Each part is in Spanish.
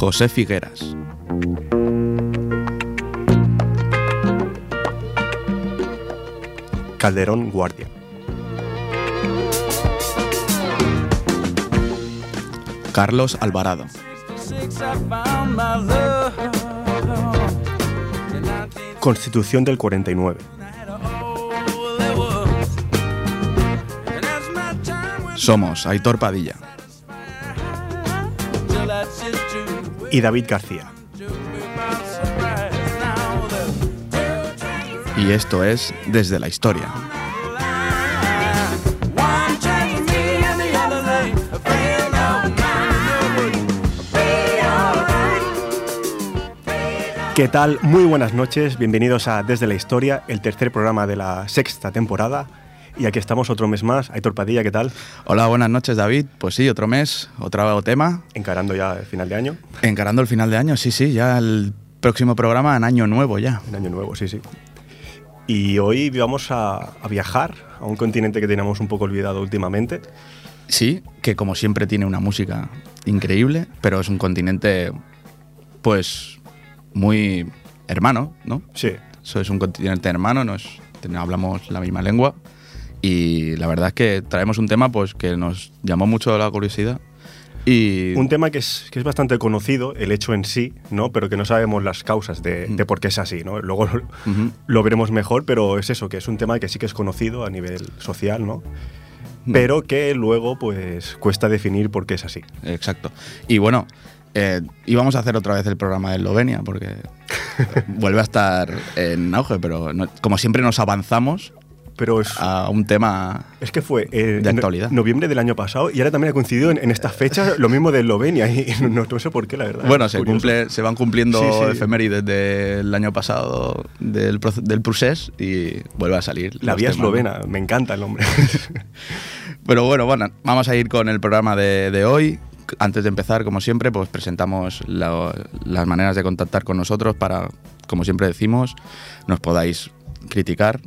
José Figueras. Calderón Guardia. Carlos Alvarado. Constitución del 49. Somos Aitor Padilla. Y David García. Y esto es Desde la Historia. ¿Qué tal? Muy buenas noches, bienvenidos a Desde la Historia, el tercer programa de la sexta temporada. Y aquí estamos otro mes más. Aitor Padilla, ¿qué tal? Hola, buenas noches David. Pues sí, otro mes, otro tema. Encarando ya el final de año. Encarando el final de año, sí, sí, ya el próximo programa en año nuevo ya. En año nuevo, sí, sí. Y hoy vamos a, a viajar a un continente que teníamos un poco olvidado últimamente. Sí, que como siempre tiene una música increíble, pero es un continente, pues, muy hermano, ¿no? Sí. Eso es un continente hermano, nos, hablamos la misma lengua y la verdad es que traemos un tema pues que nos llamó mucho la curiosidad. Y... Un tema que es, que es bastante conocido, el hecho en sí, ¿no? pero que no sabemos las causas de, de por qué es así. ¿no? Luego Ujú. lo veremos mejor, pero es eso, que es un tema que sí que es conocido a nivel social, ¿no? pero que luego pues cuesta definir por qué es así. Exacto. Y bueno, eh, íbamos a hacer otra vez el programa de Eslovenia porque vuelve a estar en auge, pero no- como siempre nos avanzamos Pero es, a un tema... es que fue eh, De en actualidad. noviembre del año pasado y ahora también ha coincidido en, en esta fecha lo mismo de Eslovenia y, no, no sé por qué, la verdad. Bueno, se, cumple, se van cumpliendo Sí, sí. efemérides del año pasado del, del procés y vuelve a salir. La vía temas, eslovena, me encanta el nombre. Pero bueno, bueno, vamos a ir con el programa de, de hoy. Antes de empezar, como siempre, pues presentamos la- las maneras de contactar con nosotros para, como siempre decimos, nos podáis criticar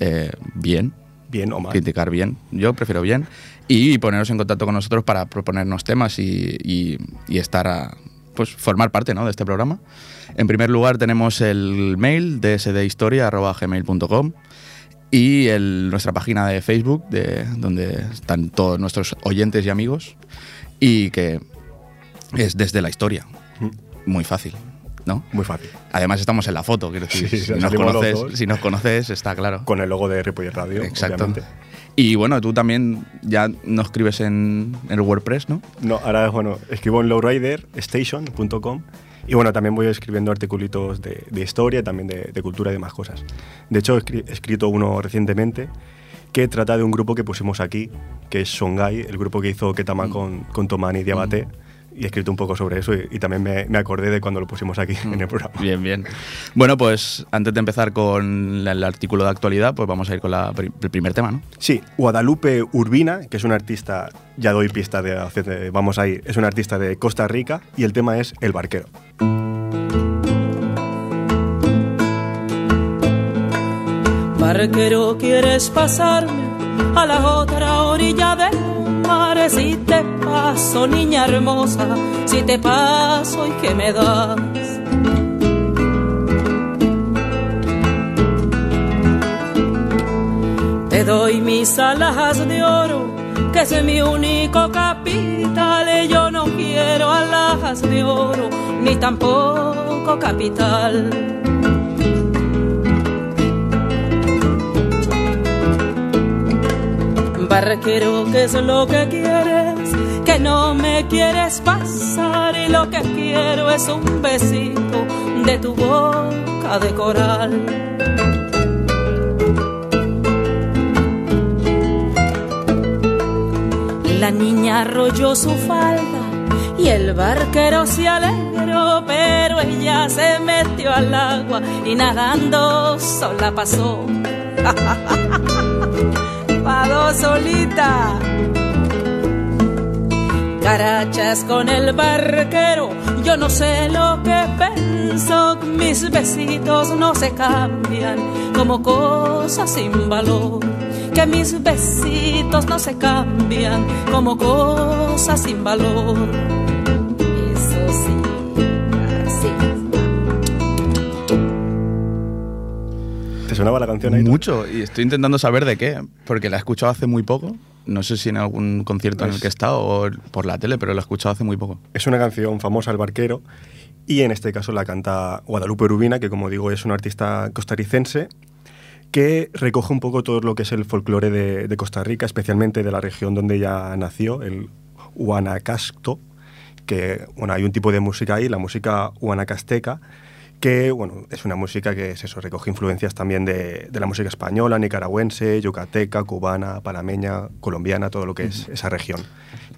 eh, bien, Bien o mal. criticar bien, yo prefiero bien, y poneros en contacto con nosotros para proponernos temas y, y- y estar a, pues formar parte ¿no? de este programa. En primer lugar tenemos el mail dsdhistoria.gmail.com y el- nuestra página de Facebook, de, donde están todos nuestros oyentes y amigos, y que es desde la historia. Muy fácil, ¿no? Muy fácil. Además estamos en la foto, quiero decir, Sí, si, nos conoces, si nos conoces, está claro. Con el logo de Ripollet Radio, Exacto. obviamente. Y bueno, tú también ya nos escribes en, el WordPress, ¿no? No, ahora, bueno, escribo en lowriderstation.com y bueno, también voy escribiendo articulitos de, de historia, también de, de cultura y demás cosas. De hecho, he escri- he escrito uno recientemente que trata de un grupo que pusimos aquí, que es Songhai, el grupo que hizo Ketama con, con Tomán y Diabate, y he escrito un poco sobre eso y, y también me, me acordé de cuando lo pusimos aquí en el programa. Bien, bien. Bueno, pues antes de empezar con el artículo de actualidad, pues vamos a ir con la el primer tema, ¿no? Sí, Guadalupe Urbina, que es una artista, ya doy pista de, de- vamos ahí, es una artista de Costa Rica y el tema es El Barquero. Barquero, ¿quieres pasarme a la otra orilla del Si te paso, niña hermosa, si te paso, ¿y qué me das? Te doy mis alhajas de oro, que es mi único capital. Yo no quiero alhajas de oro, ni tampoco capital. Barquero, ¿qué es lo que quieres? Que no me quieres pasar y lo que quiero es un besito de tu boca de coral. La niña arrolló su falda y el barquero se alegró, pero ella se metió al agua y nadando sola pasó. Solita. Carachas con el barquero, yo no sé lo que pensó. Mis besitos no se cambian como cosas sin valor. Que mis besitos no se cambian como cosas sin valor. Sonaba la canción ahí? Mucho, y estoy intentando saber de qué, porque la he escuchado hace muy poco. No sé si en algún concierto en el que he estado o por la tele, pero la he escuchado hace muy poco. Es una canción famosa, El Barquero, y en este caso la canta Guadalupe Rubina, que como digo es una artista costarricense que recoge un poco todo lo que es el folclore de, de Costa Rica, especialmente de la región donde ella nació, el Huanacasто, que bueno, hay un tipo de música ahí, la música huanacasteca, que bueno, es una música que es eso, recoge influencias también de, de la música española, nicaragüense, yucateca, cubana, panameña, colombiana, todo lo que es esa región.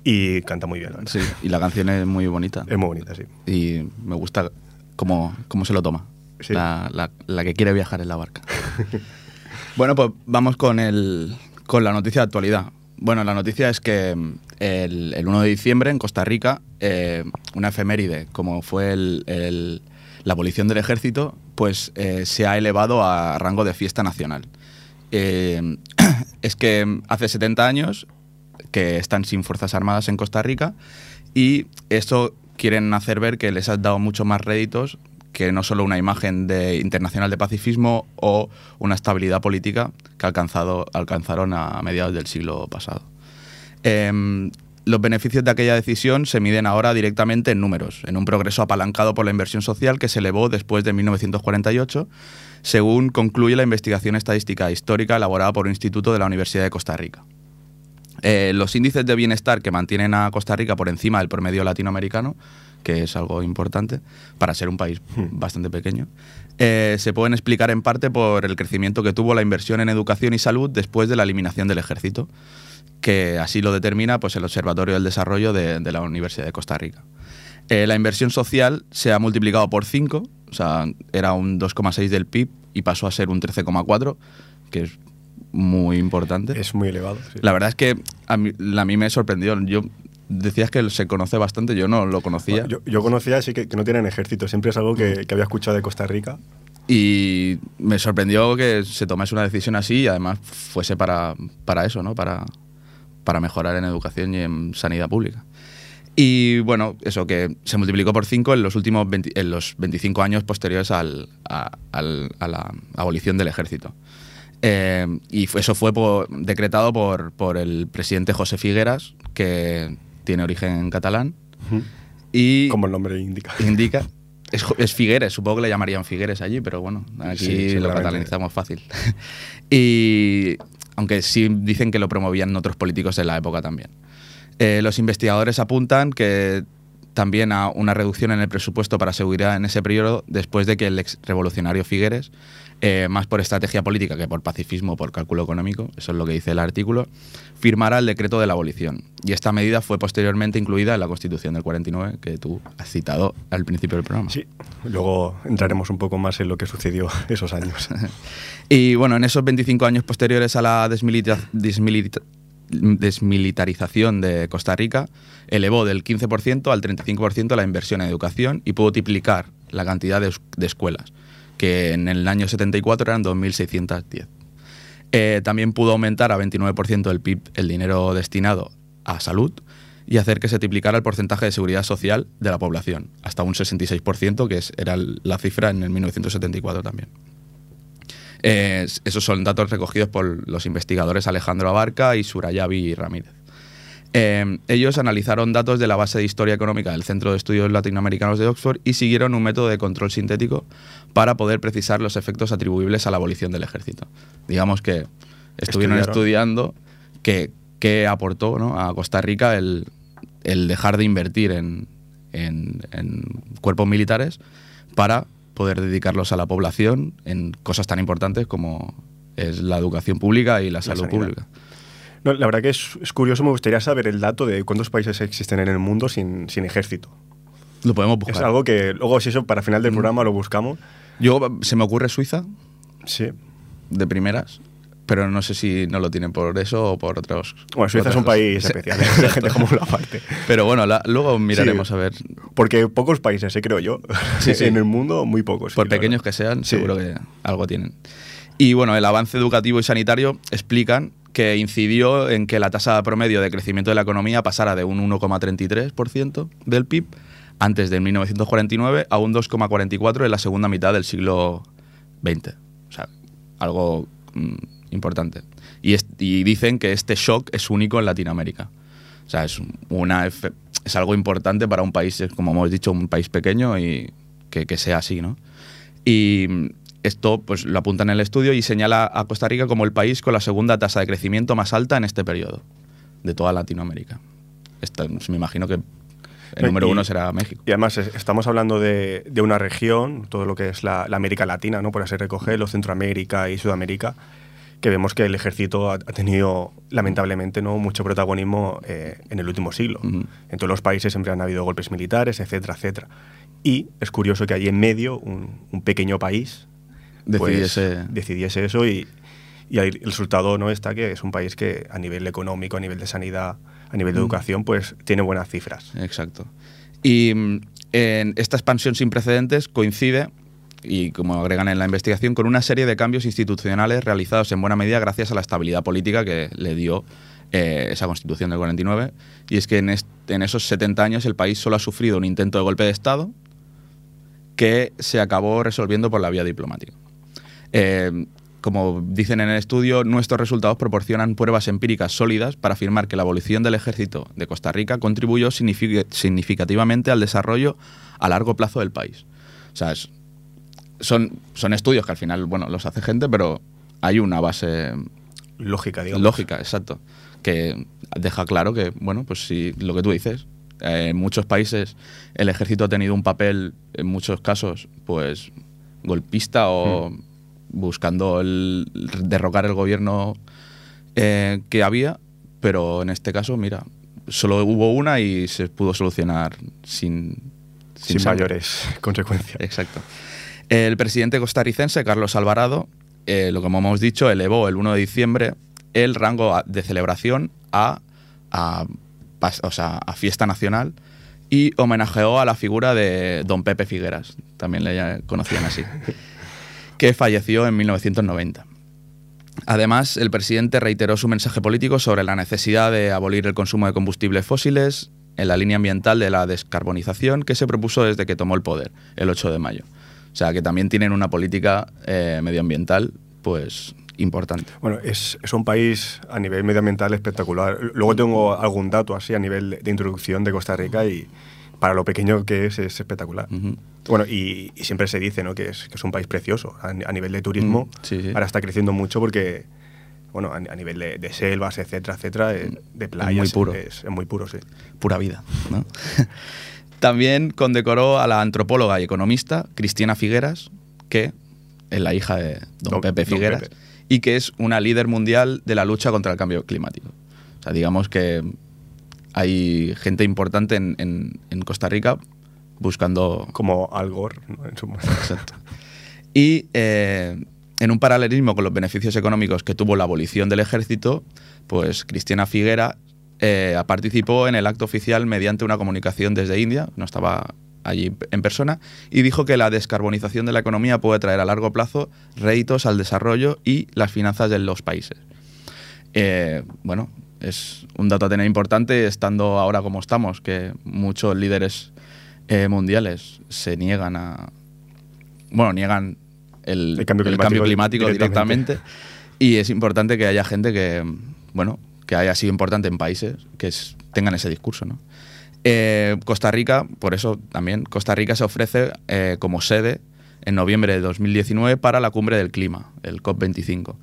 Y canta muy bien, la. Sí, y la canción es muy bonita. Es muy bonita, sí. Y me gusta cómo, cómo se lo toma. Sí. La, la- la que quiere viajar en la barca. bueno, pues vamos con, el, con la noticia de actualidad. Bueno, la noticia es que mm, el, el 1 de diciembre en Costa Rica, eh, una efeméride como fue el- el- la abolición del ejército, pues eh, se ha elevado a rango de fiesta nacional. Eh, es que hace 70 años que están sin fuerzas armadas en Costa Rica y esto quieren hacer ver que les ha dado mucho más réditos que no solo una imagen de, internacional de pacifismo o una estabilidad política que alcanzado, alcanzaron a mediados del siglo pasado. Em, los beneficios de aquella decisión se miden ahora directamente en números, en un progreso apalancado por la inversión social que se elevó después de 1948, según concluye la investigación estadística histórica elaborada por un instituto de la Universidad de Costa Rica. Eh, los índices de bienestar que mantienen a Costa Rica por encima del promedio latinoamericano, que es algo importante para ser un país bastante pequeño, eh, se pueden explicar en parte por el crecimiento que tuvo la inversión en educación y salud después de la eliminación del ejército, que así lo determina pues, el Observatorio del Desarrollo de, de la Universidad de Costa Rica. Eh, la inversión social se ha multiplicado por 5, o sea, era un 2,6 del PIB y pasó a ser un 13,4, que es muy importante. Es muy elevado. sí. La verdad es que a mí, a mí me sorprendió. Yo decías que se conoce bastante, yo no lo conocía. Yo, yo conocía así que, que no tienen ejército, siempre es algo que, que había escuchado de Costa Rica. Y me sorprendió que se tomase una decisión así y además fuese para, para eso, ¿no? Para, para mejorar en educación y en sanidad pública. Y bueno, eso que se multiplicó por 5 en los últimos 20 en los 25 años posteriores al- a, al- a la abolición del ejército. Eh, y eso fue por- decretado por, por el presidente José Figueras, que tiene origen catalán. Y Como el nombre indica. indica. Es, Figueres, supongo que le llamarían Figueres allí, pero bueno, aquí Sí, lo catalanizamos fácil. y aunque sí dicen que lo promovían otros políticos de la época también. Eh, los investigadores apuntan que también a una reducción en el presupuesto para seguridad en ese periodo después de que el ex revolucionario Figueres, eh, más por estrategia política que por pacifismo o por cálculo económico, eso es lo que dice el artículo, firmara el decreto de la abolición. Y esta medida fue posteriormente incluida en la Constitución del 49, que tú has citado al principio del programa. Sí, luego entraremos un poco más en lo que sucedió esos años. Y bueno, en esos 25 años posteriores a la desmilita- desmilita- desmilitarización de Costa Rica, elevó del 15% al 35% la inversión en educación y pudo triplicar la cantidad de, es- de escuelas, que en el año 74 eran 2.610. Eh, también pudo aumentar a 29% el PIB el dinero destinado a salud y hacer que se triplicara el porcentaje de seguridad social de la población, hasta un 66%, que es, era la cifra en el 1974 también. Eh, esos son datos recogidos por los investigadores Alejandro Abarca y Surayavi Ramírez. Eh, ellos analizaron datos de la base de historia económica del Centro de Estudios Latinoamericanos de Oxford y siguieron un método de control sintético para poder precisar los efectos atribuibles a la abolición del ejército. Digamos que estuvieron Estudiaron. estudiando qué, aportó ¿no? a Costa Rica el, el dejar de invertir en, en- en cuerpos militares para poder dedicarlos a la población en cosas tan importantes como es la educación pública y la salud sanidad. pública. No, la verdad que es, es curioso, me gustaría saber el dato de cuántos países existen en el mundo sin, sin ejército. Lo podemos buscar. Es algo que luego, si eso para final del programa lo buscamos. Yo, se me ocurre Suiza, Sí. de primeras, pero no sé si no lo tienen por eso o por otros. Bueno, Suiza es un país cosas. Sí, especial, exacto. dejémoslo aparte. Pero bueno, la- luego miraremos Sí. a ver. Porque pocos países, eh, creo yo. Sí, sí. en el mundo, muy pocos. Por la pequeños que sean, seguro que algo tienen. Y bueno, el avance educativo y sanitario explican que incidió en que la tasa promedio de crecimiento de la economía pasara de un 1,33% del PIB antes del 1949 a un 2,44 en la segunda mitad del siglo XX. O sea, algo mm, importante. Y, es- y dicen que este shock es único en Latinoamérica. O sea, es, una, es algo importante para un país, como hemos dicho, un país pequeño y que, que sea así, ¿no? Y esto pues, lo apunta en el estudio y señala a Costa Rica como el país con la segunda tasa de crecimiento más alta en este periodo de toda Latinoamérica. Esta- pues, me imagino que el número y- uno será México. Y además es- estamos hablando de, de una región, todo lo que es la, la América Latina, ¿no? por así recogerlo, Centroamérica y Sudamérica, que vemos que el ejército ha, tenido lamentablemente no mucho protagonismo eh, en el último siglo. Ujú. En todos los países siempre han habido golpes militares, etcétera, etcétera. Y es curioso que allí en medio, un, un pequeño país Decidiese- pues, decidiese eso y, y el resultado no está que es un país que a nivel económico, a nivel de sanidad, a nivel de Mm. educación, pues tiene buenas cifras. Exacto. Y mm, en esta expansión sin precedentes coincide, y como agregan en la investigación, con una serie de cambios institucionales realizados en buena medida gracias a la estabilidad política que le dio eh, esa constitución del 49. Y es que en, esos 70 años el país solo ha sufrido un intento de golpe de Estado que se acabó resolviendo por la vía diplomática. Eh, como dicen en el estudio, nuestros resultados proporcionan pruebas empíricas sólidas para afirmar que la abolición del ejército de Costa Rica contribuyó signific- significativamente al desarrollo a largo plazo del país. O sea, es- son, son estudios que al final, bueno, los hace gente, pero hay una base Lógica, digamos. lógica, exacto, que deja claro que, bueno, pues si lo que tú dices, eh, en muchos países el ejército ha tenido un papel, en muchos casos, pues golpista o buscando el, derrocar el gobierno eh, que había, pero en este caso, mira, solo hubo una y se pudo solucionar sin, Sin mayores consecuencias. Exacto. El presidente costarricense, Carlos Alvarado, eh, lo que como hemos dicho, elevó el 1 de diciembre el rango de celebración a, a, pas- o sea, a fiesta nacional y homenajeó a la figura de don Pepe Figueras, también le conocían así, que falleció en 1990. Además, el presidente reiteró su mensaje político sobre la necesidad de abolir el consumo de combustibles fósiles en la línea ambiental de la descarbonización que se propuso desde que tomó el poder, el 8 de mayo. O sea, que también tienen una política eh, medioambiental, pues, importante. Bueno, es, es un país a nivel medioambiental espectacular. Luego tengo algún dato así a nivel de, de introducción de Costa Rica y para lo pequeño que es, es espectacular. Ujú. Bueno, y, y siempre se dice ¿no? que, es, que es un país precioso a, a nivel de turismo. Mm, sí, sí. Ahora está creciendo mucho porque, bueno, a, a nivel de, de selvas, etcétera, etcétera, eh, de playas. Mm. puro. Es, es muy puro, sí. Pura vida, ¿no? También condecoró a la antropóloga y economista Cristina Figueras, que es la hija de don, Don- Pepe don Figueras, Pepe. y que es una líder mundial de la lucha contra el cambio climático. O sea, digamos que hay gente importante en, en- en Costa Rica buscando Como Al Gore. ¿no? En su- Exacto. Y eh, en un paralelismo con los beneficios económicos que tuvo la abolición del ejército, pues Cristina Figuera eh, participó en el acto oficial mediante una comunicación desde India, no estaba allí en persona, y dijo que la descarbonización de la economía puede traer a largo plazo réditos al desarrollo y las finanzas de los países. Eh, bueno, es un dato a tener importante estando ahora como estamos, que muchos líderes eh, mundiales se niegan a... Bueno, niegan el, El cambio el climático climático directamente. directamente. Y es importante que haya gente que, bueno, haya sido importante en países que tengan ese discurso. Eh, Costa Rica, por eso también, Costa Rica se ofrece eh, como sede en noviembre de 2019 para la cumbre del clima, el COP25,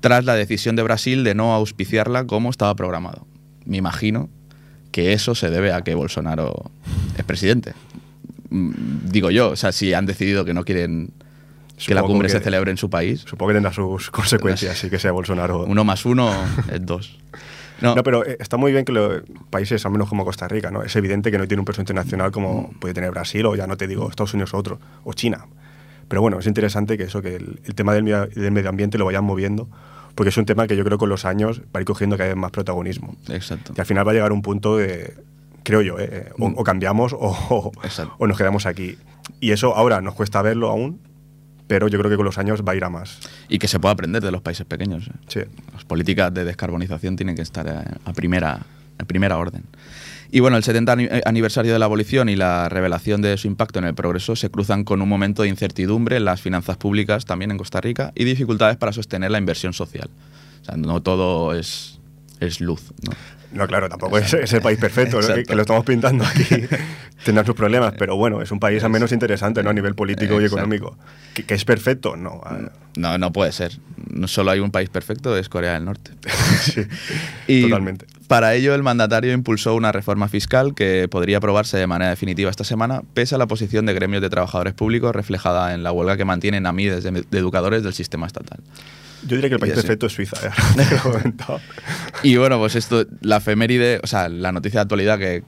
tras la decisión de Brasil de no auspiciarla como estaba programado. Me imagino que eso se debe a que Bolsonaro es presidente. Mm, Digo yo, o sea, si han decidido que no quieren que la cumbre que- se celebre en su país, Supongo que tendrá sus consecuencias, sí que sea Bolsonaro. uno más uno es dos. No, No, pero eh, está muy bien que los países, al menos como Costa Rica, ¿no? Es evidente que no tiene un peso internacional como Mm. puede tener Brasil o ya no te digo Estados Unidos o otro, o China. Pero bueno, es interesante que eso, que el, el tema del, medio- del medio ambiente lo vayan moviendo, porque es un tema que yo creo que con los años va a ir cogiendo cada vez más protagonismo. exacto. Y al final va a llegar un punto de, creo yo, eh, o, Mm. o cambiamos o, o nos quedamos aquí. Y eso ahora nos cuesta verlo aún, pero yo creo que con los años va a ir a más. Y que se pueda aprender de los países pequeños. ¿eh? Sí. Las políticas de descarbonización tienen que estar eh, a primera, a primera orden. Y bueno, el 70 ani- eh, aniversario de la abolición y la revelación de su impacto en el progreso se cruzan con un momento de incertidumbre en las finanzas públicas también en Costa Rica y dificultades para sostener la inversión social. O sea, no todo es, es luz. ¿no? No, claro, tampoco es, es el país perfecto, ¿no? que, lo estamos pintando aquí. Tendrá sus problemas, pero bueno, es un país al menos interesante, ¿no? A nivel político y económico. ¿Que, que es perfecto? No. ah, No, no puede ser. No solo hay un país perfecto, es Corea del Norte. sí, Y totalmente. Para ello, el mandatario impulsó una reforma fiscal que podría aprobarse de manera definitiva esta semana, pese a la posición de gremios de trabajadores públicos reflejada en la huelga que mantienen a miles de, de educadores del sistema estatal. Yo diría que el país perfecto es Suiza, ¿eh? lo he comentado. Y bueno, pues esto, la efeméride, o sea, la noticia de actualidad que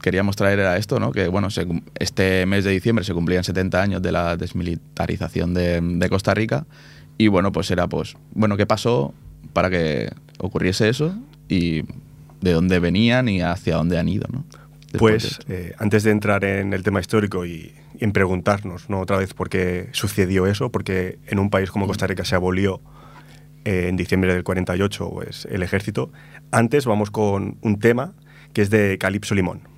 queríamos traer era esto, ¿no? Que bueno, se este mes de diciembre se cumplían 70 años de la desmilitarización de, de Costa Rica. Y bueno, pues era pues, bueno, ¿qué pasó para que ocurriese eso? Y de dónde venían y hacia dónde han ido, ¿no? Después de Pues esto. eh, antes de entrar en el tema histórico y, y en preguntarnos ¿no? otra vez por qué sucedió eso, porque en un país como Costa Rica se abolió en diciembre del 48 pues, el ejército, antes vamos con un tema que es de Calipso Limón.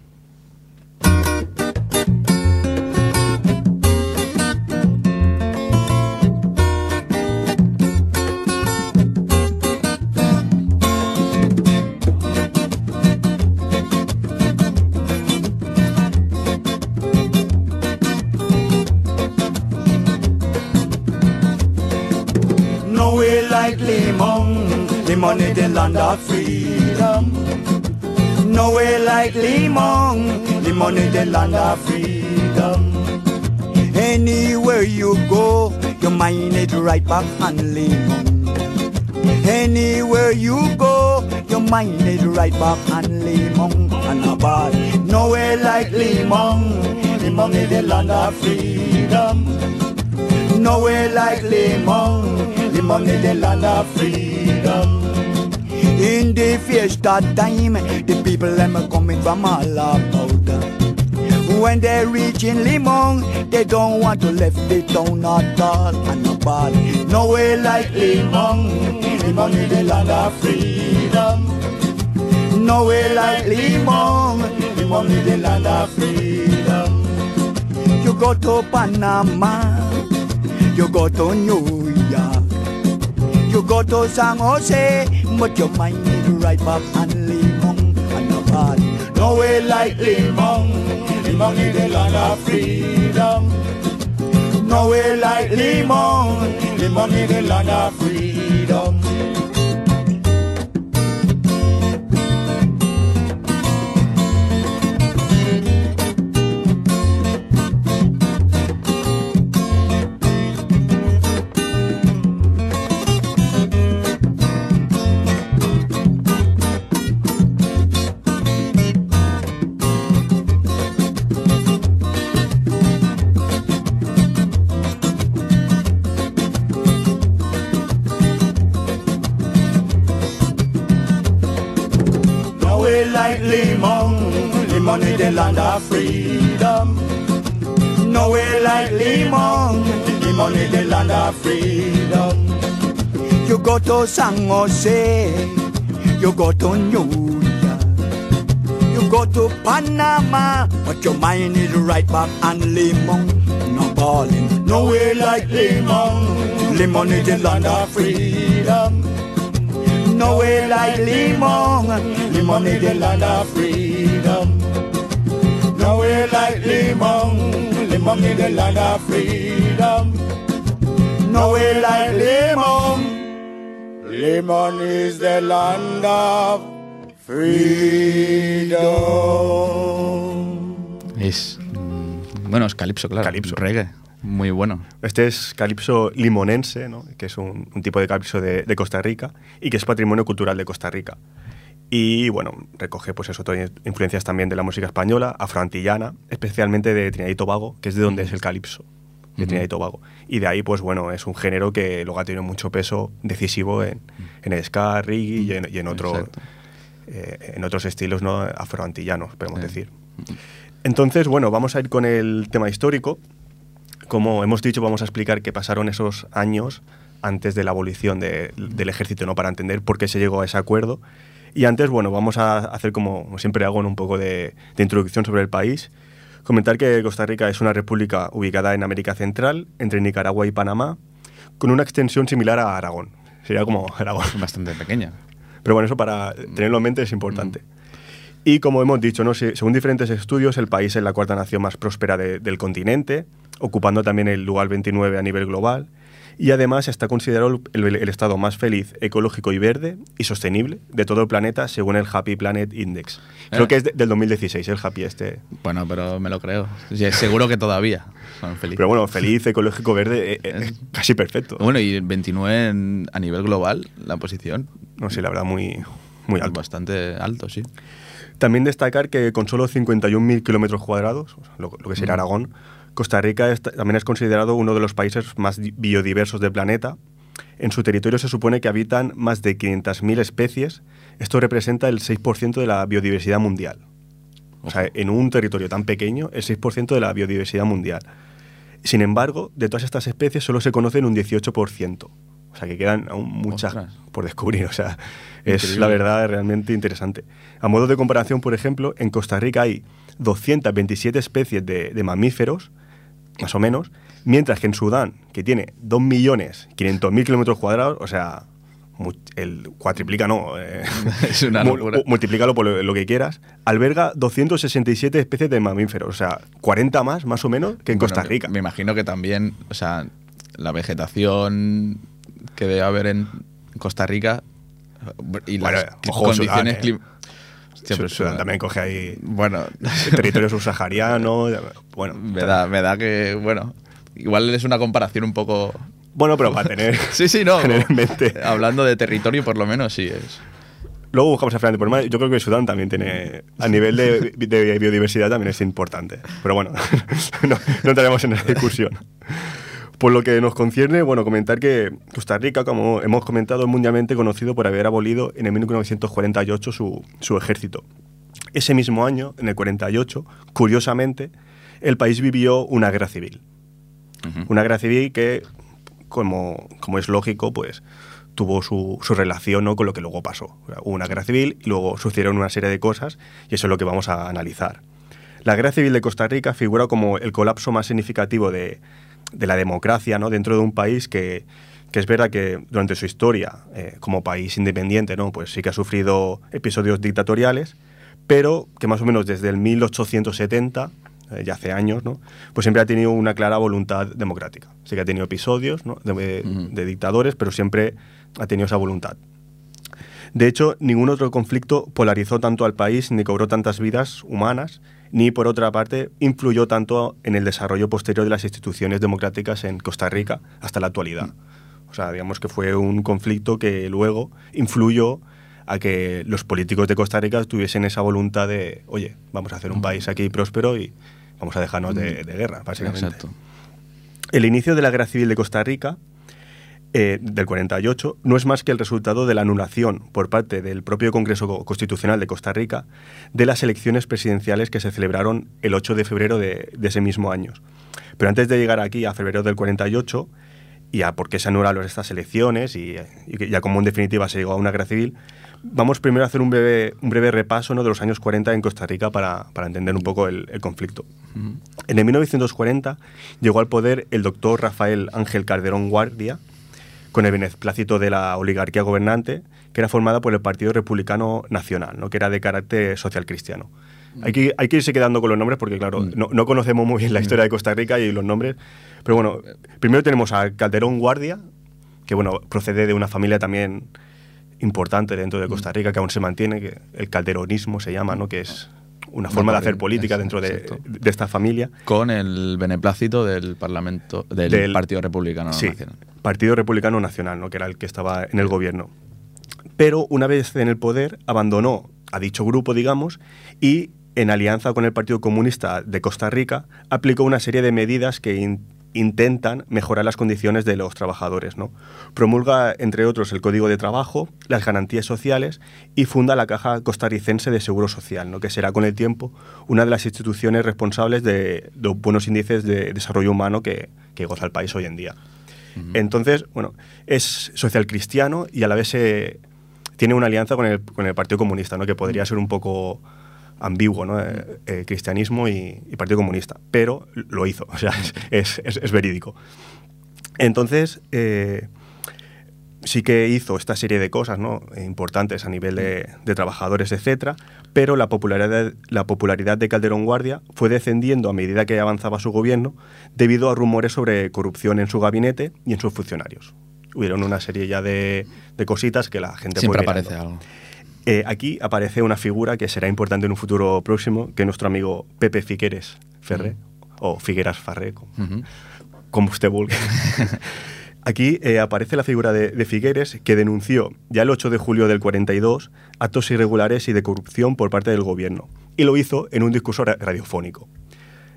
Is the land of freedom. No way like Limon, Limon is the land of freedom. Anywhere you go, your mind is right back on Limon. Anywhere you go, your mind is right back on Limon and about. No way like Limon, Limon is the land of freedom. No way like Limon, Limon is the land of freedom. In the fiesta time, the people them coming from all about. When they reach in Limon, they don't want to left the town at all and about. No way like Limon, Limon is the land of freedom. No way like Limon, Limon is the land of freedom. You go to Panama, you go to New you go to San Jose, but your mind is right back on Limon and about. No way like Limon, Limon is the land of freedom. No way like Limon, Limon is the land of freedom. Limon is the land of freedom. No way like Limon, Limon is the land of freedom. You go to San Jose, you go to New York, you go to Panama, but your mind is right back on Limon, no balling. No way like Limon, Limon is the land of freedom. No way like Limon, Limon is the land of freedom. No way like Limon, Limon is the land of freedom. No way like Limon, Limon is the land of freedom. Es. mm, Bueno, es calipso, claro. Calipso. Reggae. Muy bueno. Este es calipso limonense, ¿no? que es un, un tipo de calipso de, de Costa Rica y que es patrimonio cultural de Costa Rica. Y bueno, recoge pues eso, influencias también de la música española, afroantillana, especialmente de Trinidad y Tobago, que es de donde es el calipso, de Trinidad y Tobago. Y de ahí, pues bueno, es un género que luego ha tenido mucho peso decisivo en, en el ska, reggae y en, y en otro, eh, en otros estilos no afroantillanos, podemos Sí. decir. Entonces, bueno, vamos a ir con el tema histórico. Como hemos dicho, vamos a explicar qué pasaron esos años antes de la abolición de- del ejército, ¿no? Para entender por qué se llegó a ese acuerdo Y antes, bueno, vamos a hacer como siempre hago un poco de, de introducción sobre el país. Comentar que Costa Rica es una república ubicada en América Central, entre Nicaragua y Panamá, con una extensión similar a Aragón. Sería como Aragón. Bastante pequeña. Pero bueno, eso para tenerlo en mente es importante. Y como hemos dicho, ¿no? Se- según diferentes estudios, el país es la cuarta nación más próspera de- del continente, ocupando también el lugar 29 a nivel global. Y además está considerado el, el estado más feliz, ecológico y verde y sostenible de todo el planeta según el Happy Planet Index. Creo Eh. que es de- del 2016, el Happy este. Bueno, pero me lo creo. Sí, seguro que todavía son felices. Pero bueno, feliz, ecológico, verde, eh, eh, es casi perfecto. Bueno, y 29 en- a nivel global, la posición. No sé, la verdad, muy, muy alto. Bastante alto, sí. También destacar que con solo 51.000 kilómetros cuadrados, lo, lo que sería Mm. Costa Rica es- también es considerado uno de los países más di- biodiversos del planeta. En su territorio se supone que habitan más de 500.000 especies. Esto representa el 6% de la biodiversidad mundial. O sea, en un territorio tan pequeño, el 6% de la biodiversidad mundial. Sin embargo, de todas estas especies solo se conocen un 18%. O sea, que quedan aún muchas Ostras. por descubrir. O sea, es Increíble. la verdad realmente interesante. A modo de comparación, por ejemplo, en Costa Rica hay 227 especies de, de mamíferos, más o menos, mientras que en Sudán, que tiene 2.500.000 kilómetros cuadrados, o sea, el cuatriplica, no, eh, Es una mu- locura. multiplícalo por lo, lo que quieras, alberga 267 especies de mamíferos, o sea, 40 más, más o menos, que en Bueno, Costa Rica. Me, imagino que también, o sea, la vegetación que debe haber en Costa Rica y las Bueno, cli- ojo, condiciones Sudán, pero Sudán también coge ahí Bueno, territorio subsahariano, bueno, me da, me da que, bueno, igual es una comparación un poco... bueno, pero para tener, Sí, sí, no. tener en mente. Hablando de territorio, por lo menos sí es. Luego buscamos a por más. Yo creo que Sudán también tiene, a nivel de, de biodiversidad también es importante. Pero bueno, no, no entraremos en esa discusión. Por lo que nos concierne, bueno, comentar que Costa Rica, como hemos comentado, es mundialmente conocido por haber abolido en el 1948 su, su ejército. Ese mismo año, en el 48, curiosamente, el país vivió una guerra civil. Una guerra civil que, como, como es lógico, pues tuvo su, su relación ¿no? con lo que luego pasó. Hubo una guerra civil y luego sucedieron una serie de cosas y eso es lo que vamos a analizar. La guerra civil de Costa Rica figura como el colapso más significativo de, de la democracia ¿no? dentro de un país que, que es verdad que durante su historia eh, como país independiente ¿no? pues sí que ha sufrido episodios dictatoriales, pero que más o menos desde el 1870 eh, ya hace años, ¿no? pues siempre ha tenido una clara voluntad democrática. Sí que ha tenido episodios ¿no? de, Ujú. de dictadores, pero siempre ha tenido esa voluntad. De hecho, ningún otro conflicto polarizó tanto al país ni cobró tantas vidas humanas, ni por otra parte influyó tanto en el desarrollo posterior de las instituciones democráticas en Costa Rica hasta la actualidad. O sea, digamos que fue un conflicto que luego influyó a que los políticos de Costa Rica tuviesen esa voluntad de, oye, vamos a hacer un país aquí próspero y vamos a dejarnos de, de guerra, básicamente. Exacto. El inicio de la guerra civil de Costa Rica, eh, del 48, no es más que el resultado de la anulación por parte del propio Congreso Co- Constitucional de Costa Rica de las elecciones presidenciales que se celebraron el 8 de febrero de, de ese mismo año. Pero antes de llegar aquí a febrero del 48 y a por qué se anularon estas elecciones y, y ya como en definitiva se llegó a una guerra civil, vamos primero a hacer un breve, un breve repaso ¿no? de los años 40 en Costa Rica para, para entender un poco el- el conflicto. Ujú. En el 1940 llegó al poder el doctor Rafael Ángel Calderón Guardia, con el beneplácito de la oligarquía gobernante, que era formada por el Partido Republicano Nacional, ¿no? que era de carácter social cristiano. Hay que, hay que irse quedando con los nombres porque, claro, Mm. no, no conocemos muy bien la historia de Costa Rica y los nombres. Pero bueno, primero tenemos a Calderón Guardia, que bueno, procede de una familia también importante dentro de Mm. Costa Rica, que aún se mantiene, que el calderonismo se llama, ¿no? que es una forma de hacer política dentro de, esta familia. Con el beneplácito del Parlamento, del, Del- Partido Republicano sí, Nacional. Partido Republicano Nacional, ¿no? que era el que estaba en el gobierno. Pero una vez en el poder, abandonó a dicho grupo, digamos, y en alianza con el Partido Comunista de Costa Rica, aplicó una serie de medidas que in- intentan mejorar las condiciones de los trabajadores. ¿no? Promulga, entre otros, el Código de Trabajo, las garantías sociales y funda la Caja Costarricense de Seguro Social, ¿no? que será con el tiempo una de las instituciones responsables de los buenos índices de desarrollo humano que, que goza el país hoy en día. Entonces, bueno, es social cristiano y a la vez se tiene una alianza con el, con el Partido Comunista, ¿no? que podría ser un poco ambiguo, ¿no? Eh, eh, cristianismo y, y Partido Comunista, pero lo hizo, o sea, es, es- es verídico. Entonces, eh, sí que hizo esta serie de cosas ¿no? importantes a nivel de, de trabajadores, etcétera, pero la popularidad, la popularidad de Calderón Guardia fue descendiendo a medida que avanzaba su gobierno debido a rumores sobre corrupción en su gabinete y en sus funcionarios. Hubieron una serie ya de, de cositas que la gente Siempre fue aparece algo. Eh, aquí aparece una figura que será importante en un futuro próximo, que es nuestro amigo Pepe Figueres Ferré, o Figueras Farré, como, usted vulgue. Aquí eh, aparece la figura de, de Figueres, que denunció ya el 8 de julio del 42 actos irregulares y de corrupción por parte del gobierno, y lo hizo en un discurso ra- radiofónico.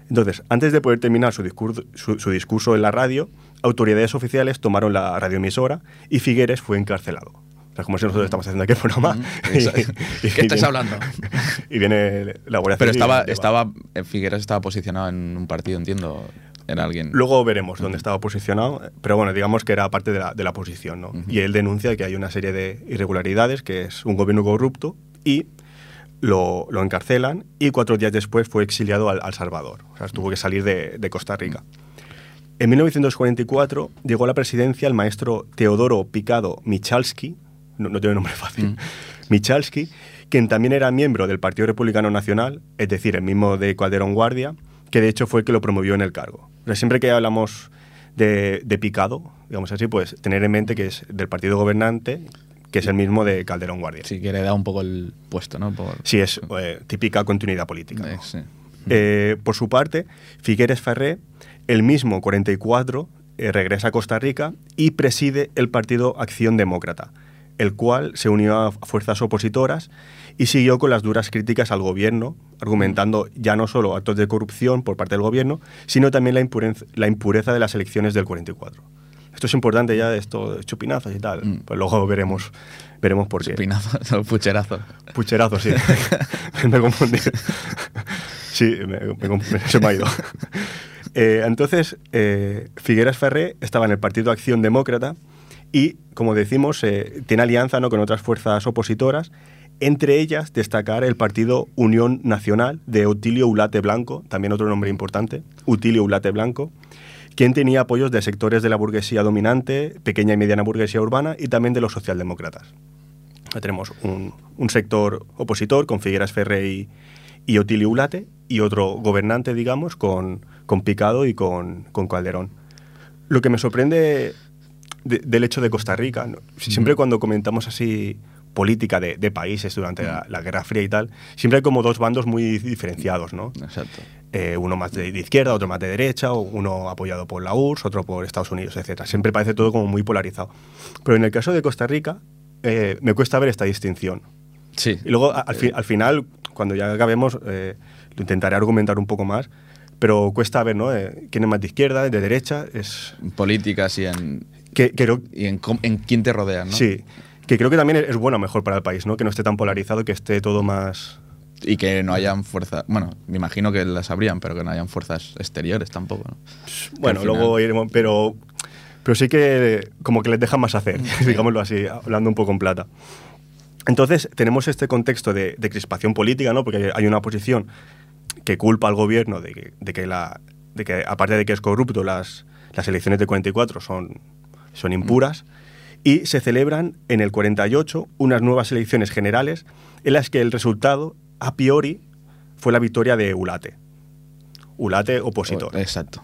Entonces, antes de poder terminar su discurso, su- su discurso en la radio, autoridades oficiales tomaron la radioemisora y Figueres fue encarcelado. O sea, como si nosotros estamos haciendo aquí el programa. ¿Qué estás hablando? Y viene la Guardia Pero Civil estaba, estaba, eh, Figueras estaba posicionado en un partido, entiendo. Era alguien. Luego veremos dónde estaba posicionado, pero bueno, digamos que era parte de la, de la posición, ¿no? Y él denuncia que hay una serie de irregularidades, que es un gobierno corrupto, y lo, lo encarcelan, y cuatro días después fue exiliado al, al Salvador. O sea, tuvo que salir de, de Costa Rica. En 1944 llegó a la presidencia el maestro Teodoro Picado Michalski, no, no tiene nombre fácil, Michalski, quien también era miembro del Partido Republicano Nacional, es decir, el mismo de Calderón Guardia, que de hecho fue el que lo promovió en el cargo. O sea, siempre que hablamos de, de Picado, digamos así, pues tener en mente que es del partido gobernante, que es el mismo de Calderón Guardia. Sí, que le da un poco el puesto, ¿no? Por, Sí, es eh, típica continuidad política. ¿no? Eh, sí. Eh, por su parte, Figueres Ferré, el mismo 44, eh, regresa a Costa Rica y preside el partido Acción Demócrata, el cual se unió a fuerzas opositoras y siguió con las duras críticas al gobierno, argumentando ya no solo actos de corrupción por parte del gobierno, sino también la impureza, la impureza de las elecciones del 44. Esto es importante ya, esto de chupinazos y tal. Mm. Pues luego veremos, veremos por qué. Chupinazo, pucherazo. Pucherazo, sí. me confundí. Sí, me, me se me ha ido. Eh, entonces, eh, Figueras Ferré estaba en el Partido Acción Demócrata y, como decimos, eh, tiene alianza ¿no? con otras fuerzas opositoras, entre ellas destacar el Partido Unión Nacional de Utilio Ulate Blanco, también otro nombre importante, Utilio Ulate Blanco, quien tenía apoyos de sectores de la burguesía dominante, pequeña y mediana burguesía urbana y también de los socialdemócratas. Tenemos un, un sector opositor con Figueras Ferré y, y Otilio Ulate y otro gobernante, digamos, con, con Picado y con, con Calderón. Lo que me sorprende de- del hecho de Costa Rica, ¿no? siempre cuando comentamos así política de, de países durante la, la Guerra Fría y tal, siempre hay como dos bandos muy diferenciados, ¿no? Exacto. Eh, uno más de, de izquierda, otro más de derecha, o uno apoyado por la URSS, otro por Estados Unidos, etc. Siempre parece todo como muy polarizado. Pero en el caso de Costa Rica, eh, me cuesta ver esta distinción. Sí. Y luego, a- al, fi- al final, cuando ya acabemos, eh, lo intentaré argumentar un poco más, pero cuesta ver, ¿no? Eh, quién es más de izquierda, de derecha, es... En políticas y en, Que, creo- y en, en quién te rodean, ¿no? Sí, que creo que también es bueno mejor para el país, ¿no? Que no esté tan polarizado, que esté todo más... Y que no hayan fuerzas. Bueno, me imagino que las habrían, pero que no hayan fuerzas exteriores tampoco, ¿no? Bueno, al final- luego iremos, pero, pero sí que como que les dejan más hacer, digámoslo así, hablando un poco en plata. Entonces, tenemos este contexto de, de crispación política, ¿no? Porque hay una oposición que culpa al gobierno de que, de que, la, de que aparte de que es corrupto, las, las elecciones de 44 son, son impuras. Y se celebran en el 48 unas nuevas elecciones generales en las que el resultado, a priori, fue la victoria de Ulate. Ulate opositor. Exacto.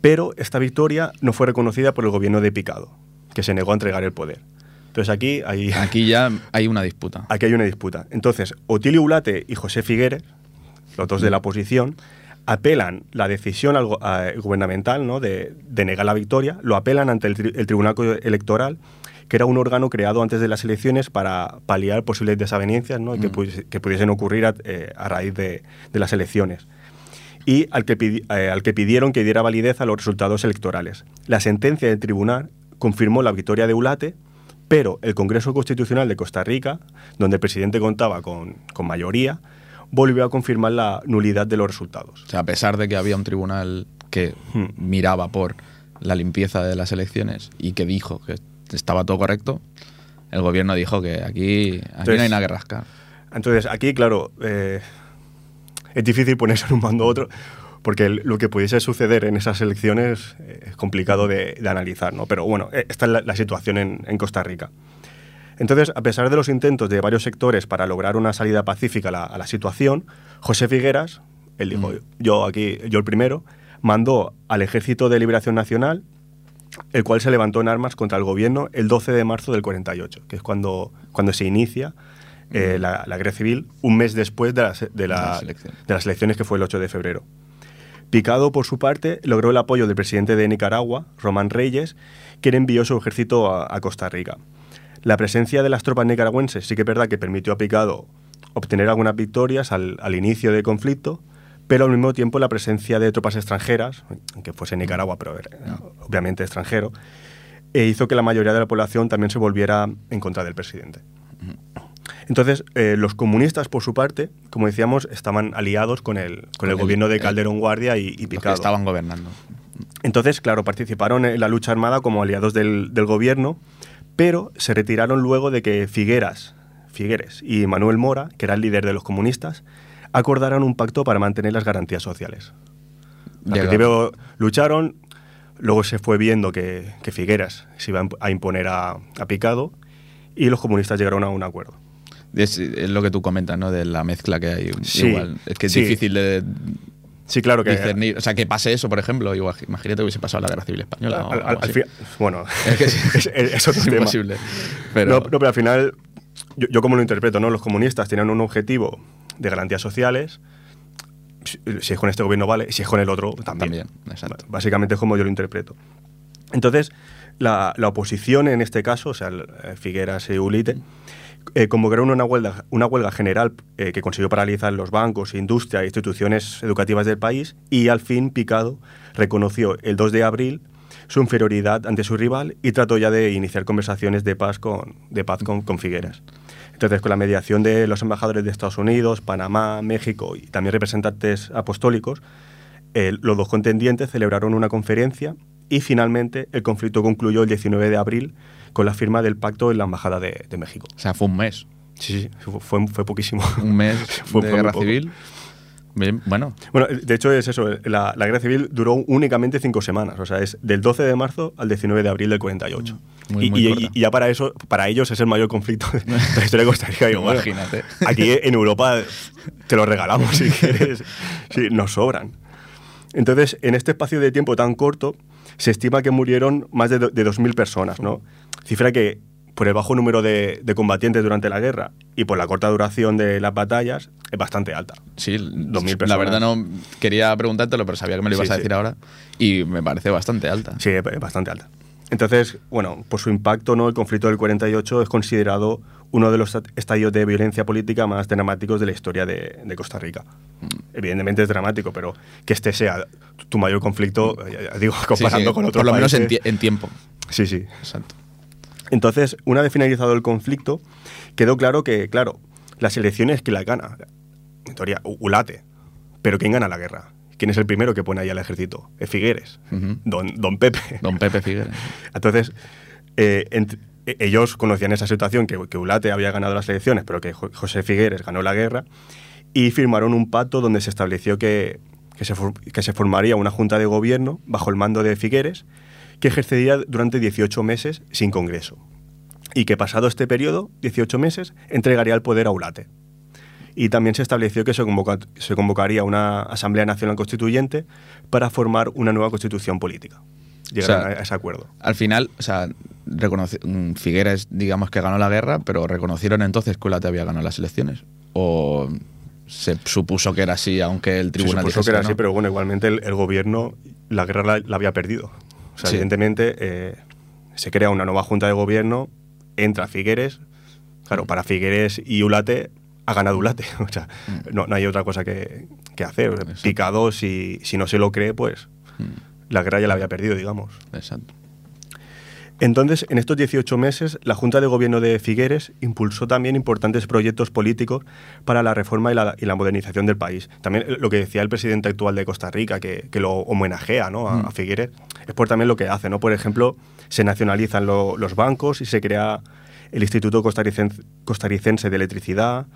Pero esta victoria no fue reconocida por el gobierno de Picado, que se negó a entregar el poder. Entonces aquí hay, Aquí ya hay una disputa. aquí hay una disputa. Entonces, Otilio Ulate y José Figueres, los dos de la oposición, apelan la decisión al go- a- gubernamental ¿no? de, de negar la victoria, lo apelan ante el, tri- el Tribunal Electoral, que era un órgano creado antes de las elecciones para paliar posibles desavenencias ¿no? que, pudiese- que pudiesen ocurrir a, eh, a raíz de, de las elecciones y al que, pidi- eh, al que pidieron que diera validez a los resultados electorales. La sentencia del tribunal confirmó la victoria de Ulate, pero el Congreso Constitucional de Costa Rica, donde el presidente contaba con, con mayoría, volvió a confirmar la nulidad de los resultados. O sea, a pesar de que había un tribunal que Hmm. miraba por la limpieza de las elecciones y que dijo que estaba todo correcto, El gobierno dijo que aquí, aquí Entonces- no hay nada que rascar. Entonces, aquí, claro, eh, es difícil ponerse en un bando u otro, porque el- lo que pudiese suceder en esas elecciones eh, es complicado de, de analizar, ¿no? Pero bueno, eh, esta es la, la situación en, en Costa Rica. Entonces, a pesar de los intentos de varios sectores para lograr una salida pacífica a la, a la situación, José Figueras, él dijo, Mm. yo aquí, yo el primero, mandó al Ejército de Liberación Nacional, el cual se levantó en armas contra el gobierno el 12 de marzo del 48, que es cuando, cuando se inicia eh, la, la guerra civil, un mes después de las, de, la- Las elecciones. de las elecciones, que fue el 8 de febrero. Picado, por su parte, logró el apoyo del presidente de Nicaragua, Román Reyes, quien envió su ejército a, a Costa Rica. La presencia de las tropas nicaragüenses sí que es verdad que permitió a Picado obtener algunas victorias al, al inicio del conflicto, pero al mismo tiempo la presencia de tropas extranjeras, aunque fuese Nicaragua, pero era obviamente extranjero, e hizo que la mayoría de la población también se volviera en contra del presidente. Entonces, eh, los comunistas, por su parte, como decíamos, estaban aliados con el, con el el- gobierno de el- Calderón Guardia y, y Los que Picado. estaban gobernando. Entonces, claro, participaron en la lucha armada como aliados del, del gobierno, pero se retiraron luego de que Figueras, Figueres y Manuel Mora, que era el líder de los comunistas, acordaran un pacto para mantener las garantías sociales. Al Llega- principio lucharon, luego se fue viendo que, que Figueras se iba a imp- a imponer a, a Picado y los comunistas llegaron a un acuerdo. Es, es lo que tú comentas, ¿no? De la mezcla que hay. Sí, Igual. Es que es sí. difícil de Sí, claro que... discernir. O sea, que pase eso, por ejemplo. Igual, imagínate que hubiese pasado la guerra civil española. al- al- al bueno, Es que es, es- es otro Es tema. imposible. Pero, No, no, pero al final, yo, yo como lo interpreto, ¿no? Los comunistas tienen un objetivo de garantías sociales. Si, si es con este gobierno, vale. Si es con el otro, también. También, exacto. Básicamente es como yo lo interpreto. Entonces, la, la oposición en este caso, o sea, eh, Figueras y Ulite, eh, convocaron una huelga, una huelga general eh, que consiguió paralizar los bancos, industria e instituciones educativas del país y al fin Picado reconoció el 2 de abril su inferioridad ante su rival y trató ya de iniciar conversaciones de paz con, de paz con, Figueras. Entonces, con la mediación de los embajadores de Estados Unidos, Panamá, México y también representantes apostólicos, eh, los dos contendientes celebraron una conferencia y finalmente el conflicto concluyó el 19 de abril con la firma del pacto en la Embajada de, de México. o sea, fue un mes. Sí, sí, fue, fue, poquísimo. Un mes Fue- de fue guerra civil. Bueno, Bueno, de hecho es eso, la, la guerra civil duró únicamente cinco semanas, o sea, es del 12 de marzo al 19 de abril del 48. Muy- y, muy y- y ya para eso, para ellos es el mayor conflicto de la historia de Costa Rica. Digo, bueno, Imagínate. aquí en Europa te lo regalamos si quieres, sí, nos sobran. Entonces, en este espacio de tiempo tan corto, se estima que murieron más de, de 2.000 personas, ¿no? Cifra que, por el bajo número de, de combatientes durante la guerra y por la corta duración de las batallas, es bastante alta. sí, 2.000 la personas. verdad no quería preguntártelo, pero sabía que me lo ibas Sí, a sí. decir ahora. Y me parece bastante alta. Sí, es bastante alta. Entonces, bueno, por su impacto, ¿no? el conflicto del 48 es considerado uno de los estadios de violencia política más dramáticos de la historia de, de Costa Rica. Evidentemente es dramático, pero que este sea tu- mayor conflicto, ya digo, comparando sí, con otros Por lo menos en, países. tie- en tiempo. Sí, sí. Exacto. Entonces, una vez finalizado el conflicto, quedó claro que, claro, las elecciones que la gana, en teoría, Ulate. Pero ¿quién gana la guerra? ¿Quién es el primero que pone ahí al ejército? Es Figueres, don, don Pepe. Don Pepe Figueres. Entonces, eh, ent- e- ellos conocían esa situación, que, que Ulate había ganado las elecciones, pero que Jo- José Figueres ganó la guerra, y firmaron un pacto donde se estableció que, que se, que se formaría una junta de gobierno bajo el mando de Figueres, que ejercería durante 18 meses sin Congreso, y que pasado este periodo, 18 meses, entregaría el poder a Ulate. Y también se estableció que se, convoca- se convocaría una Asamblea Nacional Constituyente para formar una nueva constitución política. Llegaron sea, a ese acuerdo. Al final, o sea, mm, Figueres, digamos que ganó la guerra, pero reconocieron entonces que Ulate había ganado las elecciones. O se supuso que era así, aunque el Se tribunal supuso dijese que era no? así, pero bueno, igualmente el, el gobierno la guerra la, la había perdido. O sea, Sí. evidentemente eh, se crea una nueva junta de gobierno, entra Figueres, Mm. claro, para Figueres y Ulate ha ganado Ulate. O sea, no, no hay otra cosa que, que hacer. Mm. Exacto. Picado, si, si no se lo cree, pues Mm. la guerra ya la había perdido, digamos. Exacto. Entonces, en estos 18 meses, la Junta de Gobierno de Figueres impulsó también importantes proyectos políticos para la reforma y la, y la modernización del país. También eh, lo que decía el presidente actual de Costa Rica, que, que lo homenajea ¿no? a, Mm. a Figueres, es por también lo que hace. ¿no? Por ejemplo, se nacionalizan lo- los bancos y se crea el Instituto Costarricense, Costarricense de Electricidad,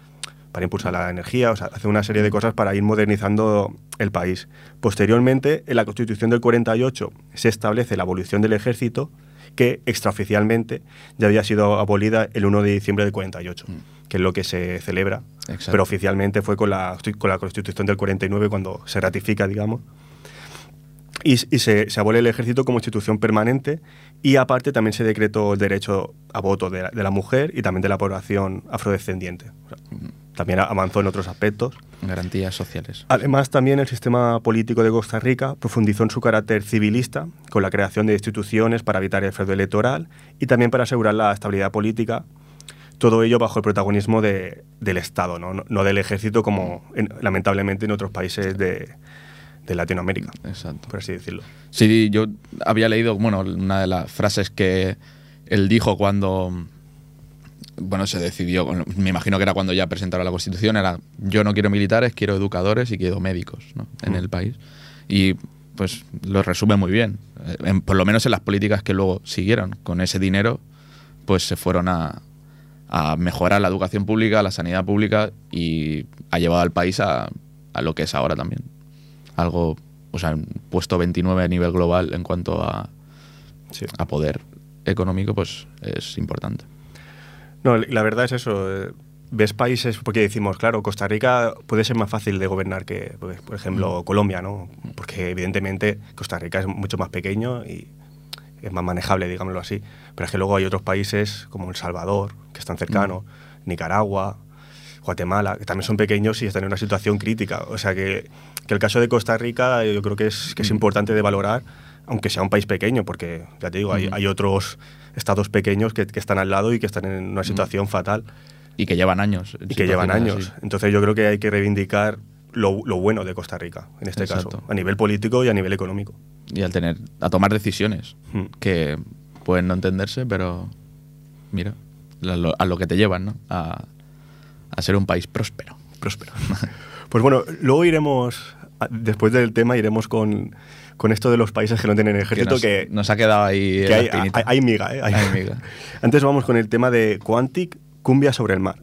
para impulsar la energía, o sea, hace una serie de cosas para ir modernizando el país. Posteriormente, en la Constitución del 48 se establece la abolición del ejército, que extraoficialmente ya había sido abolida el 1 de diciembre del 48, que es lo que se celebra, Exacto. pero oficialmente fue con la, con la Constitución del 49 cuando se ratifica, digamos. Y, y se, se abole el ejército como institución permanente y aparte también se decretó el derecho a voto de la, de la mujer y también de la población afrodescendiente. O sea, también avanzó en otros aspectos. Garantías sociales. Además, también el sistema político de Costa Rica profundizó en su carácter civilista, con la creación de instituciones para evitar el fraude electoral y también para asegurar la estabilidad política. Todo ello bajo el protagonismo de- del Estado, ¿no? No- no del ejército como en- lamentablemente en otros países de, de Latinoamérica, Exacto. por así decirlo. Sí, yo había leído, bueno, una de las frases que él dijo cuando, bueno, se decidió, bueno, me imagino que era cuando ya presentaron la Constitución, era yo no quiero militares, quiero educadores y quiero médicos ¿no? en el país. Y pues lo resume muy bien, Eh, en- por lo menos en las políticas que luego siguieron. Con ese dinero, pues se fueron a, a mejorar la educación pública, la sanidad pública y ha llevado al país a, a lo que es ahora también. Algo, o sea, puesto 29 a nivel global en cuanto a, Sí. a poder económico, pues es importante. No, la verdad es eso. eh, Ves países, porque decimos, claro, Costa Rica puede ser más fácil de gobernar que, pues, por ejemplo, Colombia, ¿no? Porque evidentemente Costa Rica es mucho más pequeño y es más manejable, digámoslo así. Pero es que luego hay otros países como El Salvador, que están cercanos, Nicaragua, Guatemala, que también son pequeños y están en una situación crítica. O sea que, que el caso de Costa Rica yo creo que es, que es importante de valorar, aunque sea un país pequeño, porque ya te digo, hay, hay otros estados pequeños que, que están al lado y que están en una situación fatal Y que llevan años. y que llevan años. así. Entonces yo creo que hay que reivindicar lo, lo bueno de Costa Rica, en este Exacto. caso, a nivel político y a nivel económico. Y al tener, a tomar decisiones Hmm. que pueden no entenderse, pero mira, a lo, a lo que te llevan, ¿no? A, a ser un país próspero. Próspero. pues bueno, luego iremos, después del tema, iremos con, con esto de los países que no tienen ejército, nos, que, nos ha quedado ahí que hay miga, ¿eh? Hay- Hay miga. Antes vamos con el tema de Quantic, cumbia sobre el mar.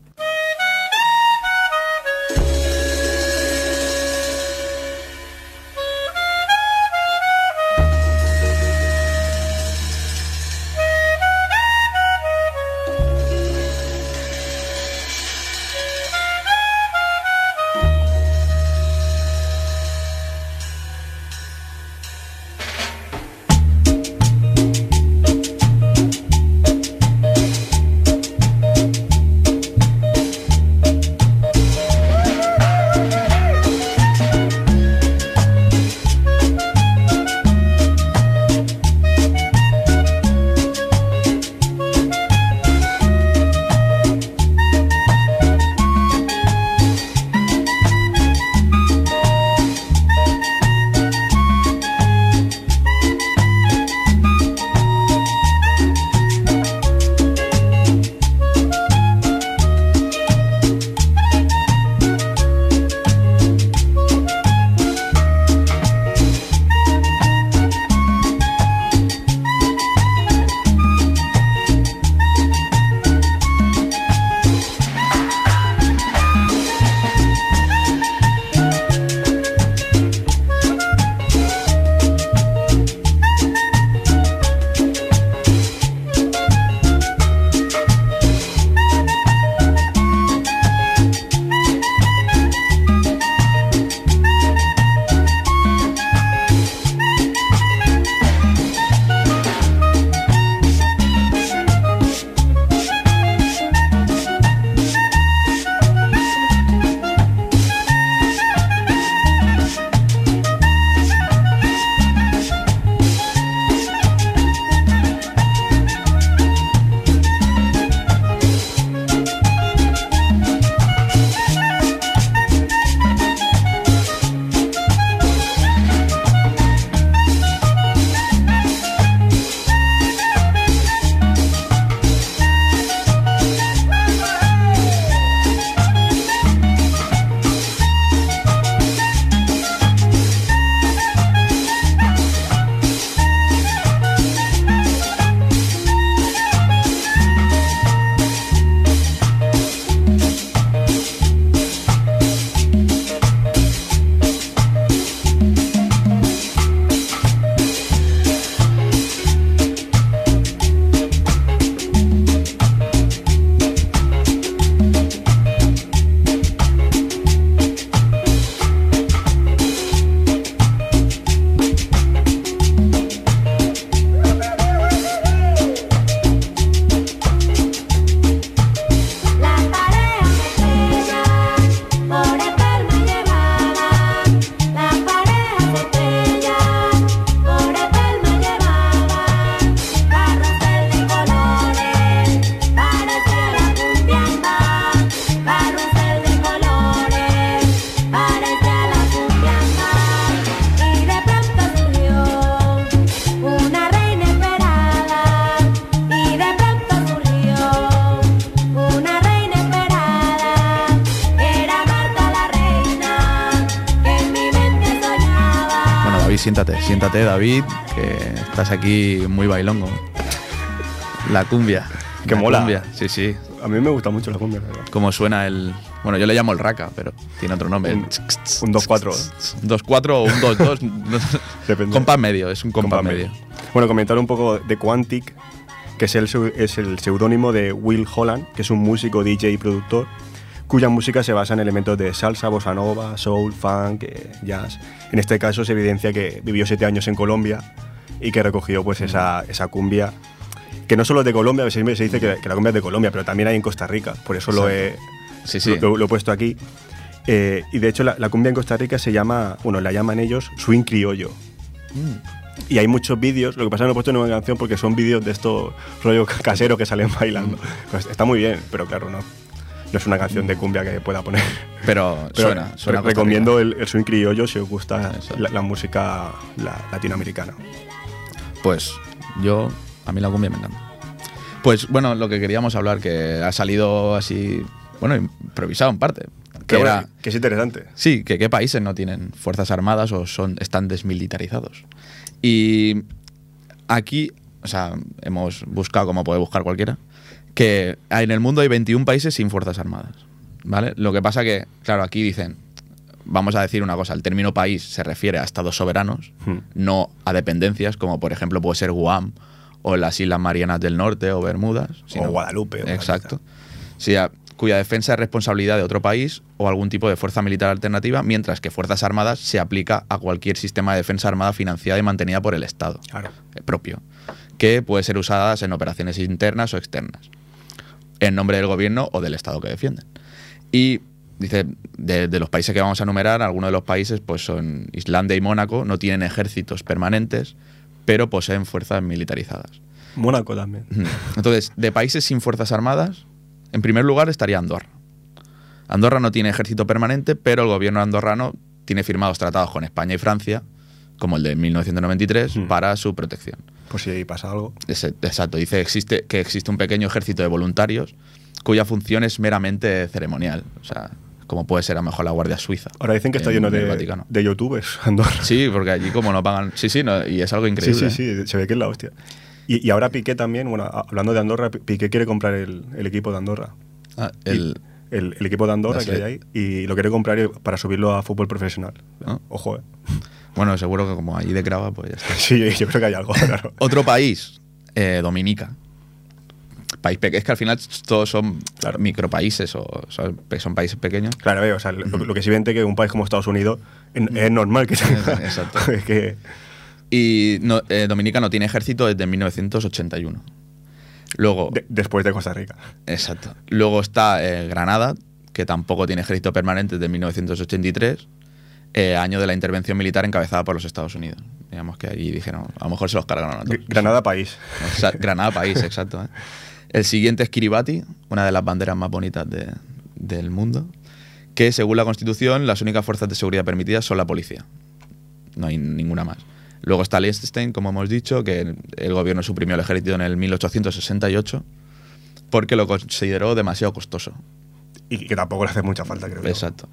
David, que estás aquí muy bailongo. La cumbia. Que la mola. cumbia, Sí, sí. A mí me gusta mucho la cumbia, verdad. Como suena el. Bueno, yo le llamo el raka, pero tiene otro nombre. Un- un 2-4. Un 2-4 o un 2-2. no sé. Depende. compás medio, es un compás, Compás medio. Bueno, comentar un poco de Quantic, que es el, es el seudónimo de Will Holland, que es un músico, DJ y productor, cuya música se basa en elementos de salsa, bossa nova, soul, funk, eh, jazz. En este caso se evidencia que vivió siete años en Colombia y que recogió pues esa, esa cumbia, que no solo es de Colombia, a veces se dice que, que la cumbia es de Colombia, pero también hay en Costa Rica, por eso lo he, Sí, sí. lo, lo he puesto aquí. Eh, y de hecho la, la cumbia en Costa Rica se llama, bueno, la llaman ellos swing criollo. Y hay muchos vídeos, lo que pasa es que no he puesto ninguna canción porque son vídeos de estos rollo casero que salen bailando. Pues está muy bien, pero claro, no. No es una canción de cumbia que pueda poner. Pero, Pero suena, suena recomiendo el, el swing criollo si os gusta la, la música la- latinoamericana. Rica. Pues yo, a mí la cumbia me encanta. Pues bueno, lo que queríamos hablar, que ha salido así, bueno, improvisado en parte. Que Que, bueno, era, que es interesante. Sí, que qué países no tienen fuerzas armadas o son, están desmilitarizados. Y aquí, o sea, hemos buscado, como puede buscar cualquiera, que en el mundo hay 21 países sin fuerzas armadas. ¿Vale? Lo que pasa que, claro, aquí dicen, vamos a decir una cosa, el término país se refiere a estados soberanos, Hmm. no a dependencias, como por ejemplo puede ser Guam o las Islas Marianas del Norte o Bermudas. O Guadalupe, o Exacto. Sí, a- cuya defensa es responsabilidad de otro país o algún tipo de fuerza militar alternativa, mientras que Fuerzas Armadas se aplica a cualquier sistema de defensa armada financiada y mantenida por el Estado Claro. propio, que puede ser usadas en operaciones internas o externas, en nombre del gobierno o del Estado que defienden. Y dice, de, de los países que vamos a enumerar, algunos de los países pues son Islandia y Mónaco, no tienen ejércitos permanentes, pero poseen fuerzas militarizadas. Mónaco también. Entonces, de países sin fuerzas armadas, en primer lugar estaría Andorra. Andorra no tiene ejército permanente, pero el gobierno andorrano tiene firmados tratados con España y Francia, como el de 1993, Mm. para su protección. Por si ahí pasa algo. Exacto, dice existe, que existe un pequeño ejército de voluntarios cuya función es meramente ceremonial, o sea, como puede ser a lo mejor la Guardia Suiza. Ahora dicen que está en lleno de, de youtubers, Andorra. Sí, porque allí como no pagan... Sí, sí, no, y es algo Sí, increíble. sí, ¿eh? sí, se ve que es la hostia. Y, y ahora Piqué también, bueno, hablando de Andorra, Pi- Piqué quiere comprar el, el equipo de Andorra. Ah, el, el, el equipo de Andorra que hay ahí y lo quiere comprar para subirlo a fútbol profesional. Ah. Ojo, eh. Bueno, seguro que como allí de Crava, pues ya está. Sí, yo creo que hay algo, claro. Otro país, eh, Dominica. País pequeño. Es que al final todos son Claro. micropaíses o son, son países pequeños. Claro, veo, o sea, lo, lo que sí vente que un país como Estados Unidos es normal que tenga. Exacto. es que Y no- eh, Dominica no tiene ejército desde 1981. Luego, de- después de Costa Rica. exacto. Luego está eh, Granada, que tampoco tiene ejército permanente desde 1983, eh, año de la intervención militar encabezada por los Estados Unidos. Digamos que allí dijeron, a lo mejor se los cargaron a todos. Granada país. O sea, Granada país, exacto. ¿eh? El siguiente es Kiribati, una de las banderas más bonitas de- del mundo, que según la Constitución las únicas fuerzas de seguridad permitidas son la policía. No hay ninguna más. Luego está Liechtenstein, como hemos dicho, que el gobierno suprimió el ejército en el 1868 porque lo consideró demasiado costoso. Y que tampoco le hace mucha falta, creo yo. Exacto.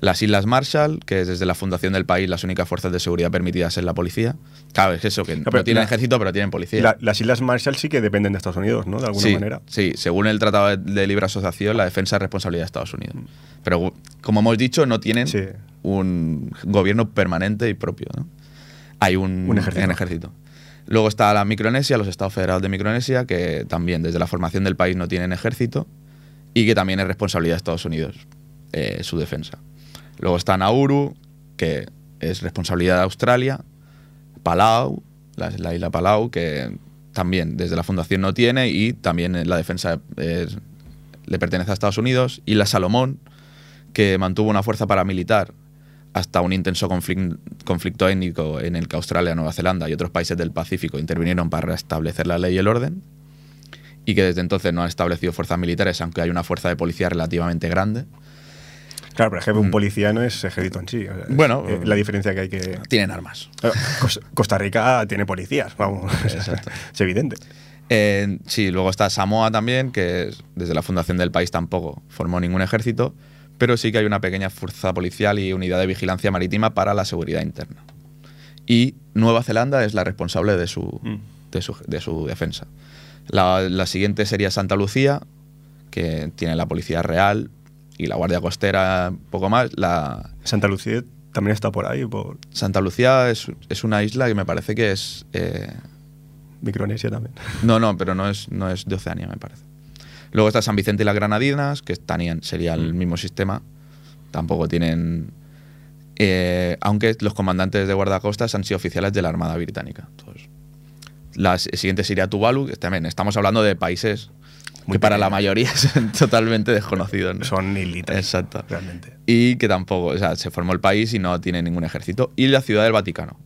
Las Islas Marshall, que desde la fundación del país las únicas fuerzas de seguridad permitidas es la policía. Claro, es eso, que no, tienen la- ejército, pero tienen policía. La- las Islas Marshall sí que dependen de Estados Unidos, ¿no? De alguna sí, manera. Sí, según el Tratado de- de Libre Asociación, la defensa es responsabilidad de Estados Unidos. Pero, como hemos dicho, no tienen Sí. un gobierno permanente y propio. ¿no? Hay un, Un ejército. un ejército. Luego está la Micronesia, los Estados Federados de Micronesia, que también desde la formación del país no tienen ejército y que también es responsabilidad de Estados Unidos eh, su defensa. Luego está Nauru, que es responsabilidad de Australia, Palau, la, la isla Palau, que también desde la fundación no tiene y también la defensa es- le pertenece a Estados Unidos, y la Salomón, que mantuvo una fuerza paramilitar hasta un intenso conflic- conflicto étnico en el que Australia, Nueva Zelanda y otros países del Pacífico intervinieron para restablecer la ley y el orden, y que desde entonces no han establecido fuerzas militares, aunque hay una fuerza de policía relativamente grande. Claro, por ejemplo, un policía no es ejército en sí. o sea, es- Mm. Bueno, eh, la diferencia que hay que. Tienen armas. Cos- Costa Rica tiene policías, vamos. Exacto. es evidente. Eh, sí, luego está Samoa también, que es- desde la fundación del país tampoco formó ningún ejército, pero sí que hay una pequeña fuerza policial y unidad de vigilancia marítima para la seguridad interna. y Nueva Zelanda es la responsable de su, Mm. de su, de su defensa. La, la siguiente sería Santa Lucía, que tiene la Policía Real y la Guardia Costera, un poco más. La Santa Lucía también está por ahí, por Santa Lucía es, es una isla que me parece que es... eh, Micronesia también. no, no, pero no es, no es de Oceanía, me parece. Luego está San Vicente y las Granadinas, que estarían, sería el mismo sistema. Tampoco tienen... eh, aunque los comandantes de guardacostas han sido oficiales de la Armada Británica. La siguiente sería Tuvalu, que también estamos hablando de países Muy que para la mayoría son totalmente desconocidos. ¿no? Son islitas. Exacto. Realmente. Y que tampoco, o sea, se formó el país y no tiene ningún ejército. Y la Ciudad del Vaticano,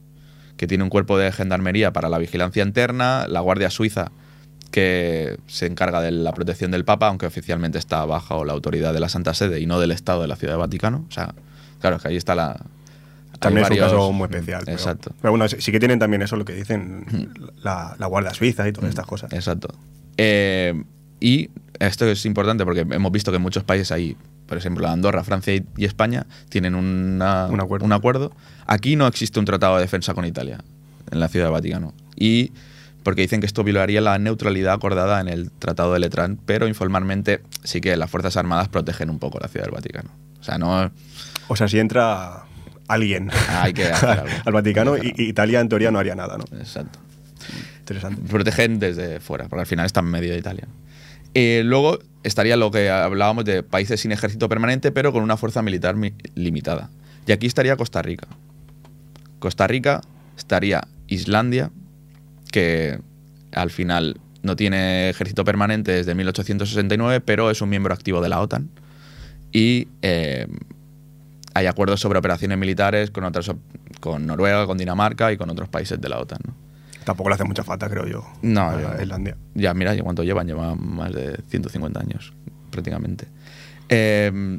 que tiene un cuerpo de gendarmería para la vigilancia interna, la Guardia Suiza, que se encarga de la protección del Papa, aunque oficialmente está bajo la autoridad de la Santa Sede y no del Estado de la Ciudad del Vaticano. O sea, claro, es que ahí está la... También es un varios- caso muy especial. Exacto. Pero, bueno, sí que tienen también eso, lo que dicen, la, la Guardia Suiza y todas estas cosas. Exacto. Eh, y esto es importante porque hemos visto que en muchos países hay, por ejemplo, Andorra, Francia y, España tienen una- Un acuerdo. un acuerdo. Aquí no existe un tratado de defensa con Italia, en la Ciudad del Vaticano. Y porque dicen que esto violaría la neutralidad acordada en el Tratado de Letrán, pero informalmente sí que las Fuerzas Armadas protegen un poco la Ciudad del Vaticano. O sea, no... O sea, si entra alguien Hay que hacer algo. al Vaticano, y, Italia en teoría no haría nada, ¿no? Exacto. Interesante. protegen desde fuera, porque al final está en medio de Italia. Eh, luego estaría lo que hablábamos de países sin ejército permanente, pero con una fuerza militar mi- limitada. Y aquí estaría Costa Rica. Costa Rica estaría Islandia, que al final no tiene ejército permanente desde 1869, pero es un miembro activo de la OTAN. Y eh, hay acuerdos sobre operaciones militares con, otras, con Noruega, con Dinamarca y con otros países de la OTAN. ¿no? Tampoco le hace mucha falta, creo yo. No, a yo- Islandia. Ya, mira, ¿y ¿cuánto llevan? Llevan más de 150 años, prácticamente. Eh,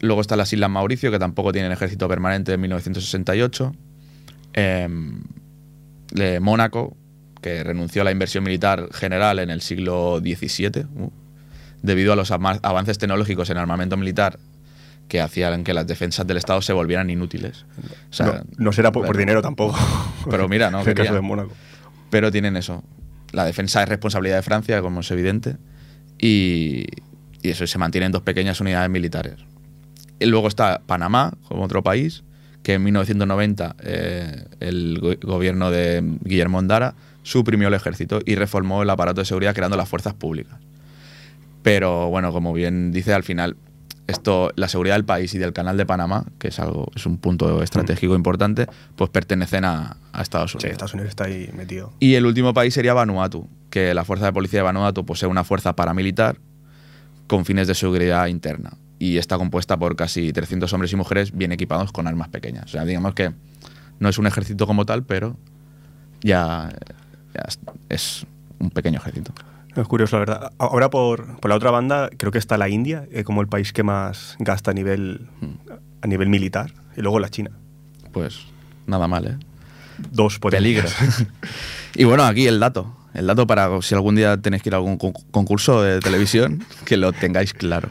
luego está las Islas Mauricio, que tampoco tienen ejército permanente en 1968. Eh, de Mónaco, que renunció a la inversión militar general en el siglo XVII, uh, debido a los avances tecnológicos en armamento militar que hacían que las defensas del Estado se volvieran inútiles. O sea, no, no será por, dinero tampoco. Pero mira, no, En el caso quería. de Mónaco. pero tienen eso. La defensa es responsabilidad de Francia, como es evidente, y, y eso se mantienen dos pequeñas unidades militares. Y luego está Panamá, como otro país, que en 1990 eh, el go- gobierno de Guillermo Ondara suprimió el ejército y reformó el aparato de seguridad creando las fuerzas públicas. Pero bueno, como bien dice, al final esto, la seguridad del país y del canal de Panamá, que es algo, es un punto estratégico importante, pues pertenecen a, a Estados Sí, Unidos. Estados Unidos está ahí metido. Y el último país sería Vanuatu, que la Fuerza de Policía de Vanuatu posee una fuerza paramilitar con fines de seguridad interna. Y está compuesta por casi 300 hombres y mujeres bien equipados con armas pequeñas. O sea, digamos que no es un ejército como tal, pero ya, ya es un pequeño ejército. Es curioso, la verdad. Ahora, por, por la otra banda, creo que está la India, eh, como el país que más gasta a nivel, a nivel militar, y luego la China. Pues nada mal, ¿eh? Dos Peligro. potencias. y bueno, aquí el dato. El dato para si algún día tenéis que ir a algún con- concurso de televisión, que lo tengáis claro.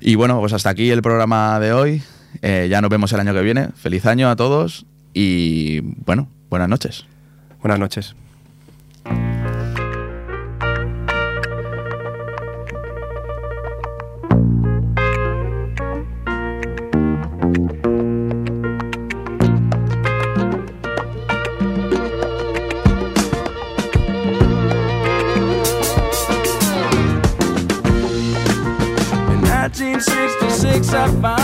Y bueno, pues hasta aquí el programa de hoy. Eh, ya nos vemos el año que viene. Feliz año a todos y bueno, buenas noches. Buenas noches. I find